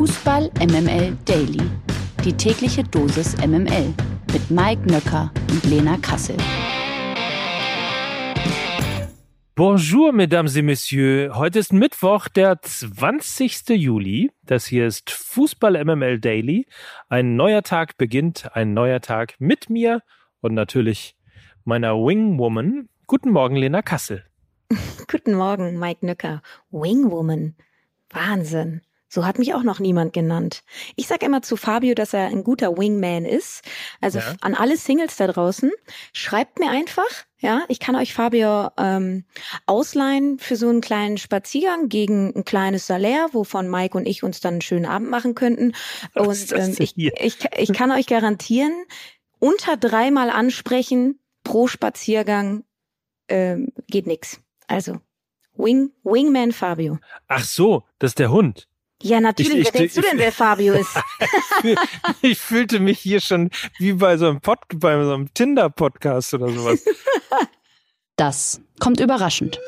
Fußball MML Daily. Die tägliche Dosis MML mit Mike Nöcker und Lena Kassel. Bonjour, mesdames et messieurs. Heute ist Mittwoch, der 20. Juli. Das hier ist Fußball MML Daily. Ein neuer Tag beginnt, ein neuer Tag mit mir und natürlich meiner Wingwoman. Guten Morgen, Lena Kassel. Guten Morgen, Mike Nöcker. Wingwoman. Wahnsinn. So hat mich auch noch niemand genannt. Ich sag immer zu Fabio, dass er ein guter Wingman ist. Also ja. an alle Singles da draußen, schreibt mir einfach. Ja, ich kann euch Fabio ähm, ausleihen für so einen kleinen Spaziergang gegen ein kleines Salär, wovon Mike und ich uns dann einen schönen Abend machen könnten. Und ähm, ich, ich, ich kann euch garantieren, unter dreimal ansprechen pro Spaziergang ähm, geht nix. Also Wing, Wingman Fabio. Ach so, das ist der Hund. Ja, natürlich. Ich, ich, Wer denkst ich, du denn, wer Fabio ist? ich fühlte mich hier schon wie bei so einem, Pod, bei so einem Tinder-Podcast oder sowas. Das kommt überraschend.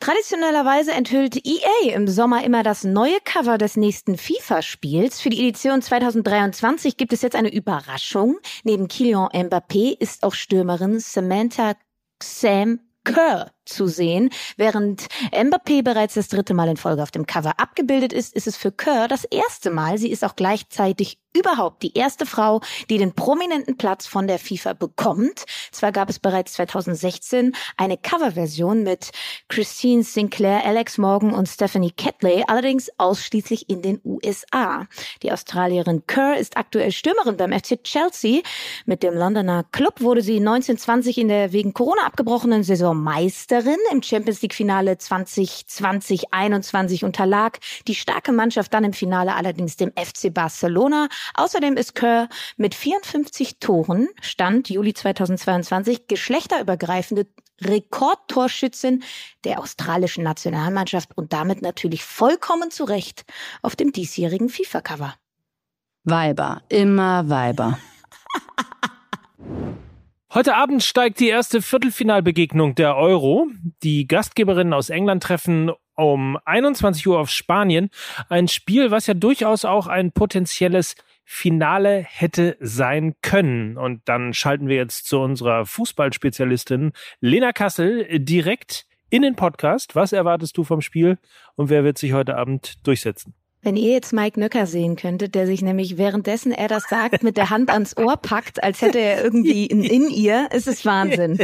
Traditionellerweise enthüllt EA im Sommer immer das neue Cover des nächsten FIFA-Spiels. Für die Edition 2023 gibt es jetzt eine Überraschung. Neben Kylian Mbappé ist auch Stürmerin Samantha Sam Kerr zu sehen. Während Mbappé bereits das dritte Mal in Folge auf dem Cover abgebildet ist, ist es für Kerr das erste Mal. Sie ist auch gleichzeitig überhaupt die erste Frau, die den prominenten Platz von der FIFA bekommt. Zwar gab es bereits 2016 eine Coverversion mit Christine Sinclair, Alex Morgan und Stephanie Catley, allerdings ausschließlich in den USA. Die Australierin Kerr ist aktuell Stürmerin beim FC Chelsea. Mit dem Londoner Club wurde sie 1920 in der wegen Corona abgebrochenen Saison Meister Meisterin. Im Champions League Finale 2020-21 unterlag die starke Mannschaft dann im Finale allerdings dem FC Barcelona. Außerdem ist Kerr mit 54 Toren, Stand Juli 2022, geschlechterübergreifende Rekordtorschützin der australischen Nationalmannschaft und damit natürlich vollkommen zu Recht auf dem diesjährigen FIFA-Cover. Weiber, immer Weiber. Heute Abend steigt die erste Viertelfinalbegegnung der Euro. Die Gastgeberinnen aus England treffen um 21 Uhr auf Spanien. Ein Spiel, was ja durchaus auch ein potenzielles Finale hätte sein können. Und dann schalten wir jetzt zu unserer Fußballspezialistin Lena Kassel direkt in den Podcast. Was erwartest du vom Spiel und wer wird sich heute Abend durchsetzen? Wenn ihr jetzt Mike Nöcker sehen könntet, der sich nämlich währenddessen er das sagt, mit der Hand ans Ohr packt, als hätte er irgendwie ein in ihr, ist es Wahnsinn.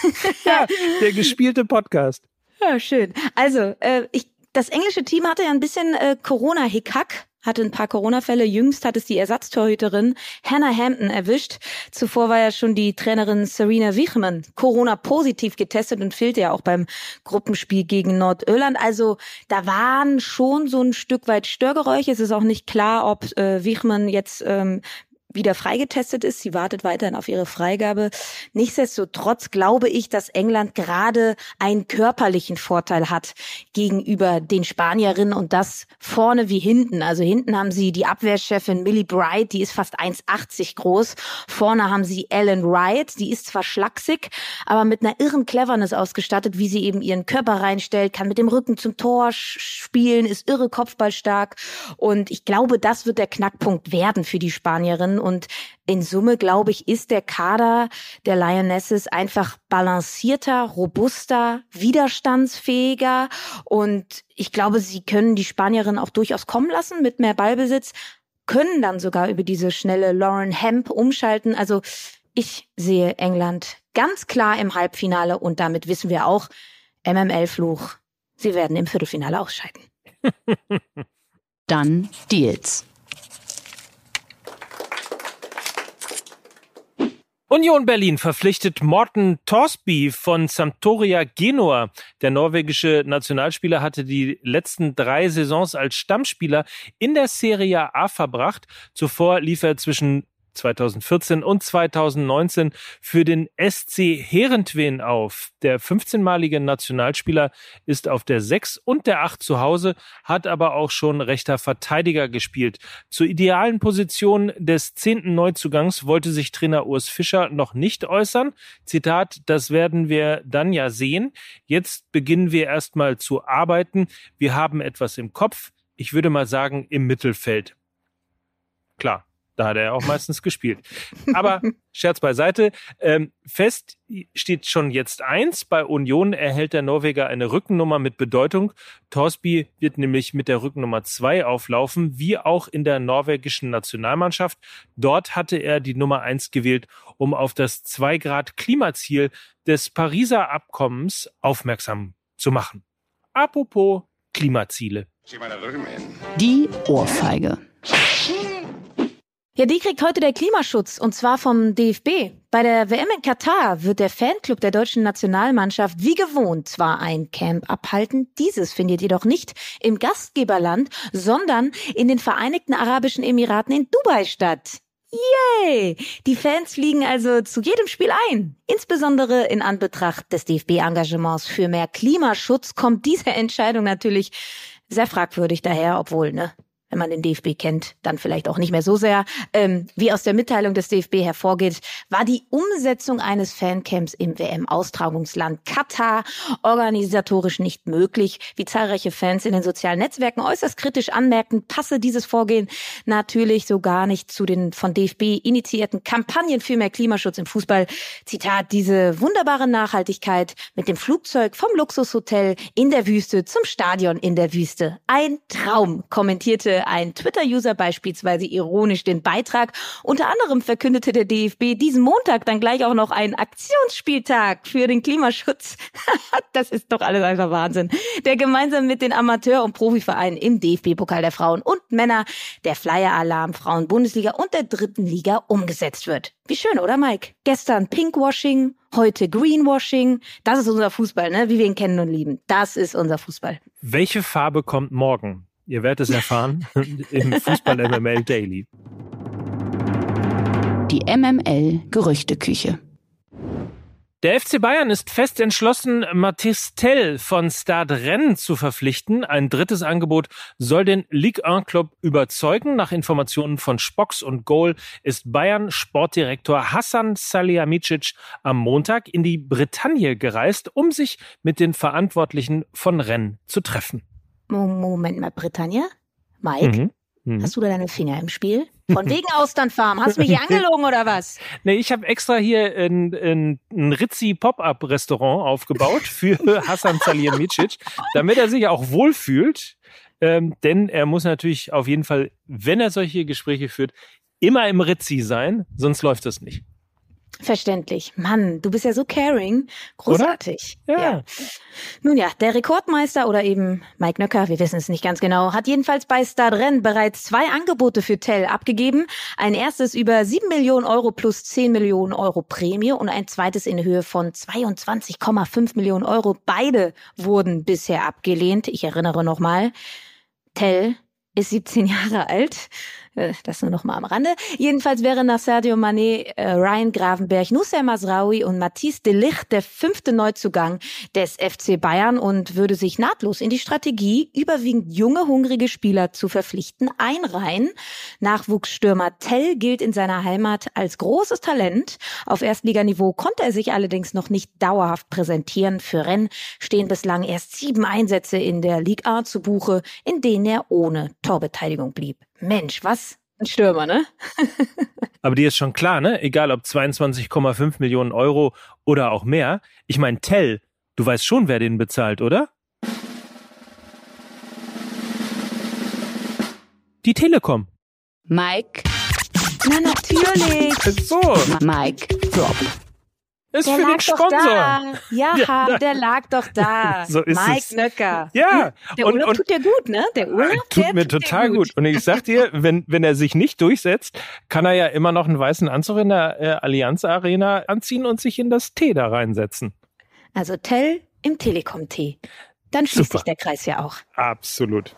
ja, der gespielte Podcast. Ja, schön. Also, äh, ich, das englische Team hatte ja ein bisschen äh, Corona-Hickhack hatte ein paar Corona-Fälle. Jüngst hat es die Ersatztorhüterin Hannah Hampton erwischt. Zuvor war ja schon die Trainerin Serena Wichmann Corona-positiv getestet und fehlte ja auch beim Gruppenspiel gegen Nordirland. Also da waren schon so ein Stück weit Störgeräusche. Es ist auch nicht klar, ob äh, Wichmann jetzt ähm, wieder freigetestet ist. Sie wartet weiterhin auf ihre Freigabe. Nichtsdestotrotz glaube ich, dass England gerade einen körperlichen Vorteil hat gegenüber den Spanierinnen und das vorne wie hinten. Also hinten haben sie die Abwehrchefin Millie Bright, die ist fast 1,80 groß. Vorne haben sie Ellen Wright, die ist zwar schlaksig, aber mit einer irren Cleverness ausgestattet, wie sie eben ihren Körper reinstellt, kann mit dem Rücken zum Tor spielen, ist irre Kopfballstark. Und ich glaube, das wird der Knackpunkt werden für die Spanierinnen. Und in Summe, glaube ich, ist der Kader der Lionesses einfach balancierter, robuster, widerstandsfähiger. Und ich glaube, sie können die Spanierinnen auch durchaus kommen lassen mit mehr Ballbesitz, können dann sogar über diese schnelle Lauren Hemp umschalten. Also ich sehe England ganz klar im Halbfinale und damit wissen wir auch, MML-Fluch, sie werden im Viertelfinale ausscheiden. Dann Deals. Union Berlin verpflichtet Morten Torsby von Sampdoria Genua. Der norwegische Nationalspieler hatte die letzten drei Saisons als Stammspieler in der Serie A verbracht. Zuvor lief er zwischen 2014 und 2019 für den SC Herentwen auf. Der 15-malige Nationalspieler ist auf der 6 und der 8 zu Hause, hat aber auch schon rechter Verteidiger gespielt. Zur idealen Position des zehnten Neuzugangs wollte sich Trainer Urs Fischer noch nicht äußern. Zitat, das werden wir dann ja sehen. Jetzt beginnen wir erstmal zu arbeiten. Wir haben etwas im Kopf. Ich würde mal sagen, im Mittelfeld. Klar, da hat er auch meistens gespielt. Aber Scherz beiseite. Ähm, fest steht schon jetzt eins. Bei Union erhält der Norweger eine Rückennummer mit Bedeutung. Torsby wird nämlich mit der Rückennummer zwei auflaufen, wie auch in der norwegischen Nationalmannschaft. Dort hatte er die Nummer eins gewählt, um auf das zwei Grad Klimaziel des Pariser Abkommens aufmerksam zu machen. Apropos Klimaziele. Die Ohrfeige. Ja, die kriegt heute der Klimaschutz und zwar vom DFB. Bei der WM in Katar wird der Fanclub der deutschen Nationalmannschaft wie gewohnt zwar ein Camp abhalten, dieses findet jedoch nicht im Gastgeberland, sondern in den Vereinigten Arabischen Emiraten in Dubai statt. Yay! Die Fans fliegen also zu jedem Spiel ein. Insbesondere in Anbetracht des DFB-Engagements für mehr Klimaschutz kommt diese Entscheidung natürlich sehr fragwürdig daher, obwohl, ne, wenn man den DFB kennt, dann vielleicht auch nicht mehr so sehr. Ähm, wie aus der Mitteilung des DFB hervorgeht, war die Umsetzung eines Fancamps im WM-Austragungsland Katar organisatorisch nicht möglich. Wie zahlreiche Fans in den sozialen Netzwerken äußerst kritisch anmerken, passe dieses Vorgehen natürlich so gar nicht zu den von DFB initiierten Kampagnen für mehr Klimaschutz im Fußball. Zitat, diese wunderbare Nachhaltigkeit mit dem Flugzeug vom Luxushotel in der Wüste zum Stadion in der Wüste. Ein Traum, kommentierte ein Twitter-User beispielsweise ironisch den Beitrag. Unter anderem verkündete der DFB diesen Montag dann gleich auch noch einen Aktionsspieltag für den Klimaschutz. das ist doch alles einfach Wahnsinn. Der gemeinsam mit den Amateur- und Profivereinen im DFB-Pokal der Frauen und Männer, der Flyer-Alarm Frauen-Bundesliga und der dritten Liga umgesetzt wird. Wie schön, oder Mike? Gestern Pinkwashing, heute Greenwashing. Das ist unser Fußball, ne? Wie wir ihn kennen und lieben. Das ist unser Fußball. Welche Farbe kommt morgen? Ihr werdet es erfahren im Fußball MML Daily. Die MML Gerüchteküche. Der FC Bayern ist fest entschlossen, Mathis Tell von Stade Rennes zu verpflichten. Ein drittes Angebot soll den Ligue 1 Club überzeugen. Nach Informationen von Spox und Goal ist Bayern Sportdirektor Hassan Salihamidzic am Montag in die Bretagne gereist, um sich mit den Verantwortlichen von Rennes zu treffen. Moment mal, Britannia? Mike? Mhm. Mhm. Hast du da deine Finger im Spiel? Von wegen Austernfarm. Hast du mich hier angelogen oder was? Nee, ich habe extra hier ein, ein, ein Ritzi Pop-Up-Restaurant aufgebaut für Hassan Salihamidzic, damit er sich auch wohlfühlt. Ähm, denn er muss natürlich auf jeden Fall, wenn er solche Gespräche führt, immer im Ritzi sein, sonst läuft das nicht. Verständlich. Mann, du bist ja so caring. Großartig. Ja. ja. Nun ja, der Rekordmeister oder eben Mike Nöcker, wir wissen es nicht ganz genau, hat jedenfalls bei Stadren bereits zwei Angebote für Tell abgegeben. Ein erstes über 7 Millionen Euro plus 10 Millionen Euro Prämie und ein zweites in Höhe von 22,5 Millionen Euro. Beide wurden bisher abgelehnt. Ich erinnere nochmal. Tell ist 17 Jahre alt das nur noch mal am Rande. Jedenfalls wäre nach Sergio Mané, äh, Ryan Gravenberg, Nusser Masraoui und Matisse de Ligt der fünfte Neuzugang des FC Bayern und würde sich nahtlos in die Strategie, überwiegend junge, hungrige Spieler zu verpflichten, einreihen. Nachwuchsstürmer Tell gilt in seiner Heimat als großes Talent. Auf Erstliganiveau konnte er sich allerdings noch nicht dauerhaft präsentieren. Für Rennes stehen bislang erst sieben Einsätze in der Ligue A zu Buche, in denen er ohne Torbeteiligung blieb. Mensch, was ein Stürmer, ne? Aber die ist schon klar, ne? Egal ob 22,5 Millionen Euro oder auch mehr. Ich meine, Tell, du weißt schon, wer den bezahlt, oder? Die Telekom. Mike. Na natürlich. So. Mike Drop. Ist der für den Sponsor. Ja, ja, der lag doch da. So ist Mike es. Nöcker. Ja. Der und, Urlaub und, tut dir gut, ne? Der Urlaub tut der mir tut total gut. Und ich sag dir, wenn, wenn er sich nicht durchsetzt, kann er ja immer noch einen weißen Anzug in der äh, Allianz Arena anziehen und sich in das T da reinsetzen. Also Tell im Telekom-T. Dann schließt Super. sich der Kreis ja auch. Absolut.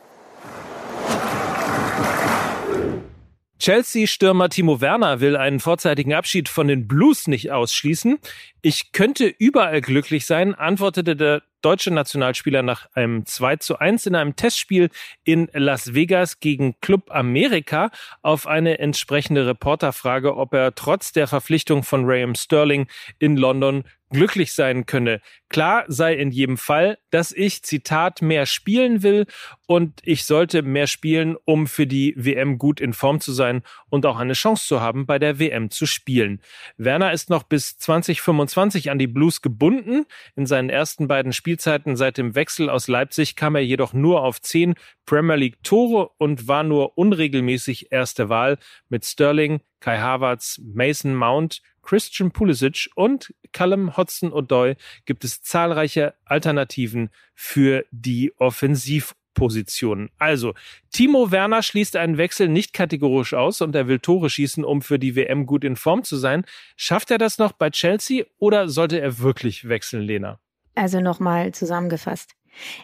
Chelsea-Stürmer Timo Werner will einen vorzeitigen Abschied von den Blues nicht ausschließen. Ich könnte überall glücklich sein, antwortete der deutsche Nationalspieler nach einem 2 zu 1 in einem Testspiel in Las Vegas gegen Club America auf eine entsprechende Reporterfrage, ob er trotz der Verpflichtung von Raheem Sterling in London glücklich sein könne. Klar sei in jedem Fall, dass ich, Zitat, mehr spielen will und ich sollte mehr spielen, um für die WM gut in Form zu sein und auch eine Chance zu haben, bei der WM zu spielen. Werner ist noch bis 2025 an die Blues gebunden. In seinen ersten beiden Spielzeiten seit dem Wechsel aus Leipzig kam er jedoch nur auf zehn Premier League Tore und war nur unregelmäßig erste Wahl mit Sterling, Kai Havertz, Mason Mount, Christian Pulisic und Callum Hudson-Odoi gibt es zahlreiche Alternativen für die Offensivpositionen. Also, Timo Werner schließt einen Wechsel nicht kategorisch aus und er will Tore schießen, um für die WM gut in Form zu sein. Schafft er das noch bei Chelsea oder sollte er wirklich wechseln, Lena? Also nochmal zusammengefasst.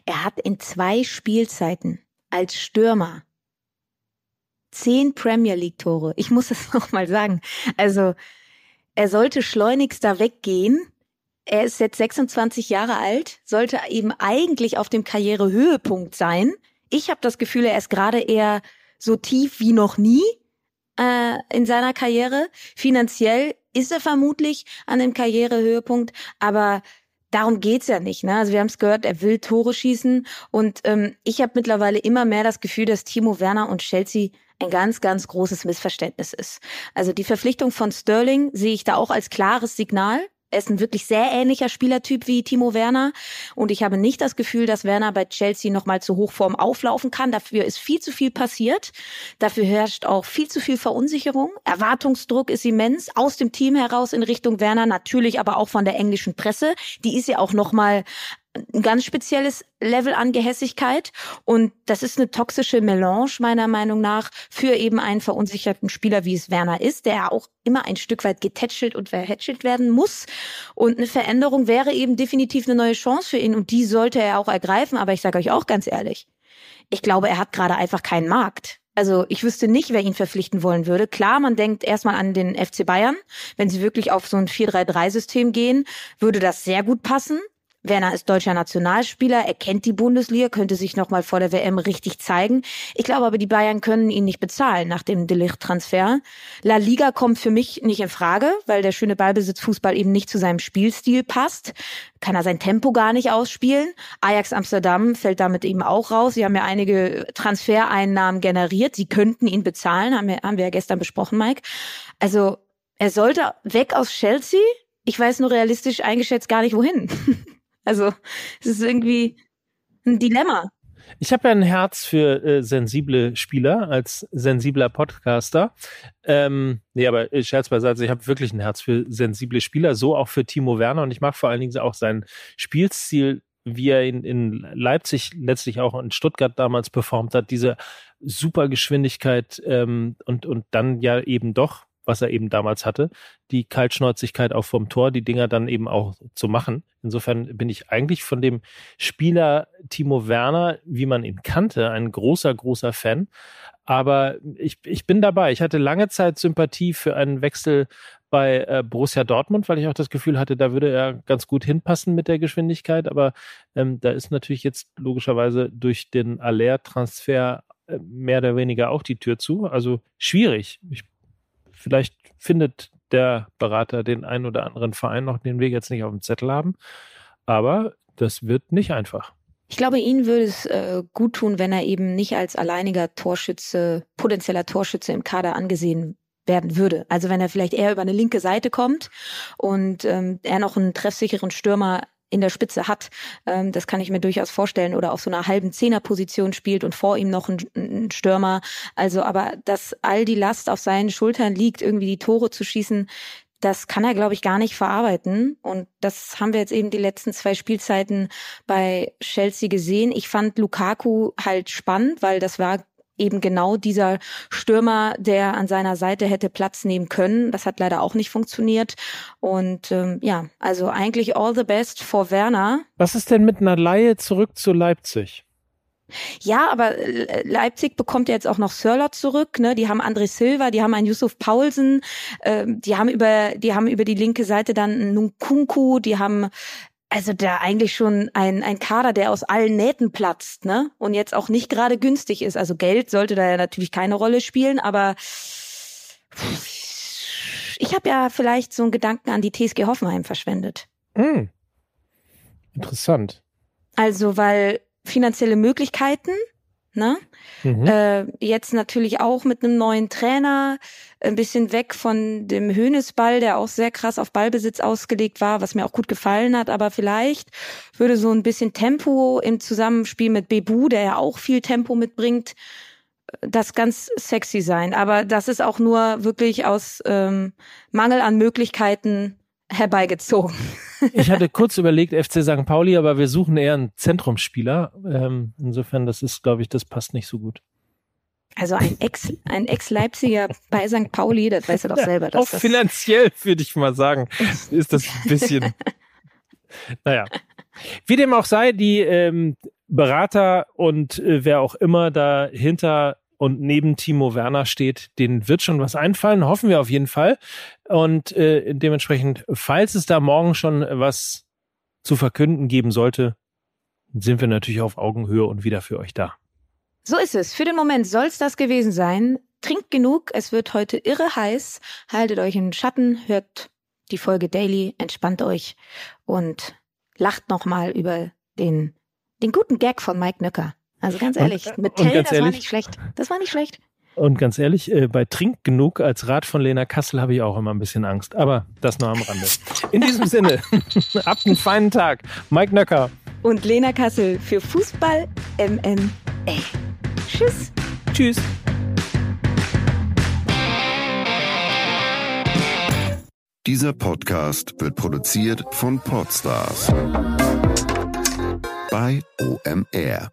Er hat in zwei Spielzeiten als Stürmer zehn Premier League Tore. Ich muss es nochmal sagen. Also er sollte schleunigst da weggehen. Er ist jetzt 26 Jahre alt, sollte eben eigentlich auf dem Karrierehöhepunkt sein. Ich habe das Gefühl, er ist gerade eher so tief wie noch nie äh, in seiner Karriere. Finanziell ist er vermutlich an dem Karrierehöhepunkt, aber darum geht's ja nicht. Ne? Also wir haben es gehört, er will Tore schießen und ähm, ich habe mittlerweile immer mehr das Gefühl, dass Timo Werner und Chelsea ein ganz, ganz großes Missverständnis ist. Also die Verpflichtung von Sterling sehe ich da auch als klares Signal. Er ist ein wirklich sehr ähnlicher Spielertyp wie Timo Werner. Und ich habe nicht das Gefühl, dass Werner bei Chelsea nochmal zu Hochform auflaufen kann. Dafür ist viel zu viel passiert. Dafür herrscht auch viel zu viel Verunsicherung. Erwartungsdruck ist immens aus dem Team heraus in Richtung Werner, natürlich aber auch von der englischen Presse. Die ist ja auch nochmal ein ganz spezielles Level an Gehässigkeit und das ist eine toxische Melange meiner Meinung nach für eben einen verunsicherten Spieler, wie es Werner ist, der auch immer ein Stück weit getätschelt und verhätschelt werden muss und eine Veränderung wäre eben definitiv eine neue Chance für ihn und die sollte er auch ergreifen, aber ich sage euch auch ganz ehrlich, ich glaube, er hat gerade einfach keinen Markt. Also ich wüsste nicht, wer ihn verpflichten wollen würde. Klar, man denkt erstmal an den FC Bayern. Wenn sie wirklich auf so ein 4-3-3-System gehen, würde das sehr gut passen. Werner ist deutscher Nationalspieler, er kennt die Bundesliga, könnte sich nochmal vor der WM richtig zeigen. Ich glaube aber, die Bayern können ihn nicht bezahlen nach dem Delicht-Transfer. La Liga kommt für mich nicht in Frage, weil der schöne Ballbesitzfußball eben nicht zu seinem Spielstil passt. Kann er sein Tempo gar nicht ausspielen. Ajax Amsterdam fällt damit eben auch raus. Sie haben ja einige Transfereinnahmen generiert. Sie könnten ihn bezahlen, haben wir, haben wir ja gestern besprochen, Mike. Also er sollte weg aus Chelsea. Ich weiß nur realistisch eingeschätzt gar nicht wohin. Also es ist irgendwie ein Dilemma. Ich habe ja ein Herz für äh, sensible Spieler als sensibler Podcaster. Ähm, nee, aber äh, Scherz beiseite, ich habe wirklich ein Herz für sensible Spieler, so auch für Timo Werner und ich mag vor allen Dingen auch seinen Spielstil, wie er ihn in Leipzig, letztlich auch in Stuttgart damals performt hat, diese super Geschwindigkeit ähm, und, und dann ja eben doch was er eben damals hatte, die Kaltschnäuzigkeit auch vom Tor, die Dinger dann eben auch zu machen. Insofern bin ich eigentlich von dem Spieler Timo Werner, wie man ihn kannte, ein großer, großer Fan. Aber ich, ich bin dabei. Ich hatte lange Zeit Sympathie für einen Wechsel bei äh, Borussia Dortmund, weil ich auch das Gefühl hatte, da würde er ganz gut hinpassen mit der Geschwindigkeit. Aber ähm, da ist natürlich jetzt logischerweise durch den Aller-Transfer äh, mehr oder weniger auch die Tür zu. Also schwierig. Ich Vielleicht findet der Berater den einen oder anderen Verein noch, den wir jetzt nicht auf dem Zettel haben. Aber das wird nicht einfach. Ich glaube, ihn würde es äh, gut tun, wenn er eben nicht als alleiniger Torschütze, potenzieller Torschütze im Kader angesehen werden würde. Also wenn er vielleicht eher über eine linke Seite kommt und ähm, er noch einen treffsicheren Stürmer in der Spitze hat. Ähm, das kann ich mir durchaus vorstellen. Oder auf so einer halben Zehnerposition spielt und vor ihm noch ein, ein, Stürmer. Also, aber dass all die Last auf seinen Schultern liegt, irgendwie die Tore zu schießen, das kann er, glaube ich, gar nicht verarbeiten. Und das haben wir jetzt eben die letzten zwei Spielzeiten bei Chelsea gesehen. Ich fand Lukaku halt spannend, weil das war eben genau dieser Stürmer, der an seiner Seite hätte Platz nehmen können. Das hat leider auch nicht funktioniert. Und ähm, ja, also eigentlich all the best for Werner. Was ist denn mit einer Laie zurück zu Leipzig? Ja, aber äh, Leipzig bekommt ja jetzt auch noch Sörlot zurück. Ne? Die haben André Silva, die haben einen Yusuf Paulsen, äh, die haben über die haben über die linke Seite dann einen Nkunku, die haben also da eigentlich schon ein, ein Kader, der aus allen Nähten platzt, ne? Und jetzt auch nicht gerade günstig ist. Also Geld sollte da ja natürlich keine Rolle spielen, aber ich habe ja vielleicht so einen Gedanken an die TSG Hoffenheim verschwendet. Hm. Interessant. Also, weil finanzielle Möglichkeiten, ne? Mhm. Äh, jetzt natürlich auch mit einem neuen Trainer, ein bisschen weg von dem Höhnesball, der auch sehr krass auf Ballbesitz ausgelegt war, was mir auch gut gefallen hat, aber vielleicht würde so ein bisschen Tempo im Zusammenspiel mit Bebu, der ja auch viel Tempo mitbringt, das ganz sexy sein. Aber das ist auch nur wirklich aus ähm, Mangel an Möglichkeiten herbeigezogen. ich hatte kurz überlegt, FC St. Pauli, aber wir suchen eher einen Zentrumsspieler. Ähm, insofern, das ist, glaube ich, das passt nicht so gut. Also ein Ex, ein Ex-Leipziger bei St. Pauli, das weißt du doch selber. Dass auch das finanziell, würde ich mal sagen, ist das ein bisschen. naja. Wie dem auch sei, die ähm, Berater und äh, wer auch immer dahinter und neben Timo Werner steht, denen wird schon was einfallen, hoffen wir auf jeden Fall. Und äh, dementsprechend, falls es da morgen schon was zu verkünden geben sollte, sind wir natürlich auf Augenhöhe und wieder für euch da. So ist es. Für den Moment soll es das gewesen sein. Trinkt genug, es wird heute irre heiß. Haltet euch im Schatten, hört die Folge Daily, entspannt euch und lacht nochmal über den, den guten Gag von Mike Nöcker. Also ganz ehrlich, und, mit Tell, das ehrlich, war nicht schlecht. Das war nicht schlecht. Und ganz ehrlich, äh, bei Trink genug als Rat von Lena Kassel habe ich auch immer ein bisschen Angst. Aber das nur am Rande. In diesem Sinne, habt einen feinen Tag. Mike Nöcker. Und Lena Kassel für Fußball MMA. Tschüss. Tschüss. Dieser Podcast wird produziert von Podstars bei OMR.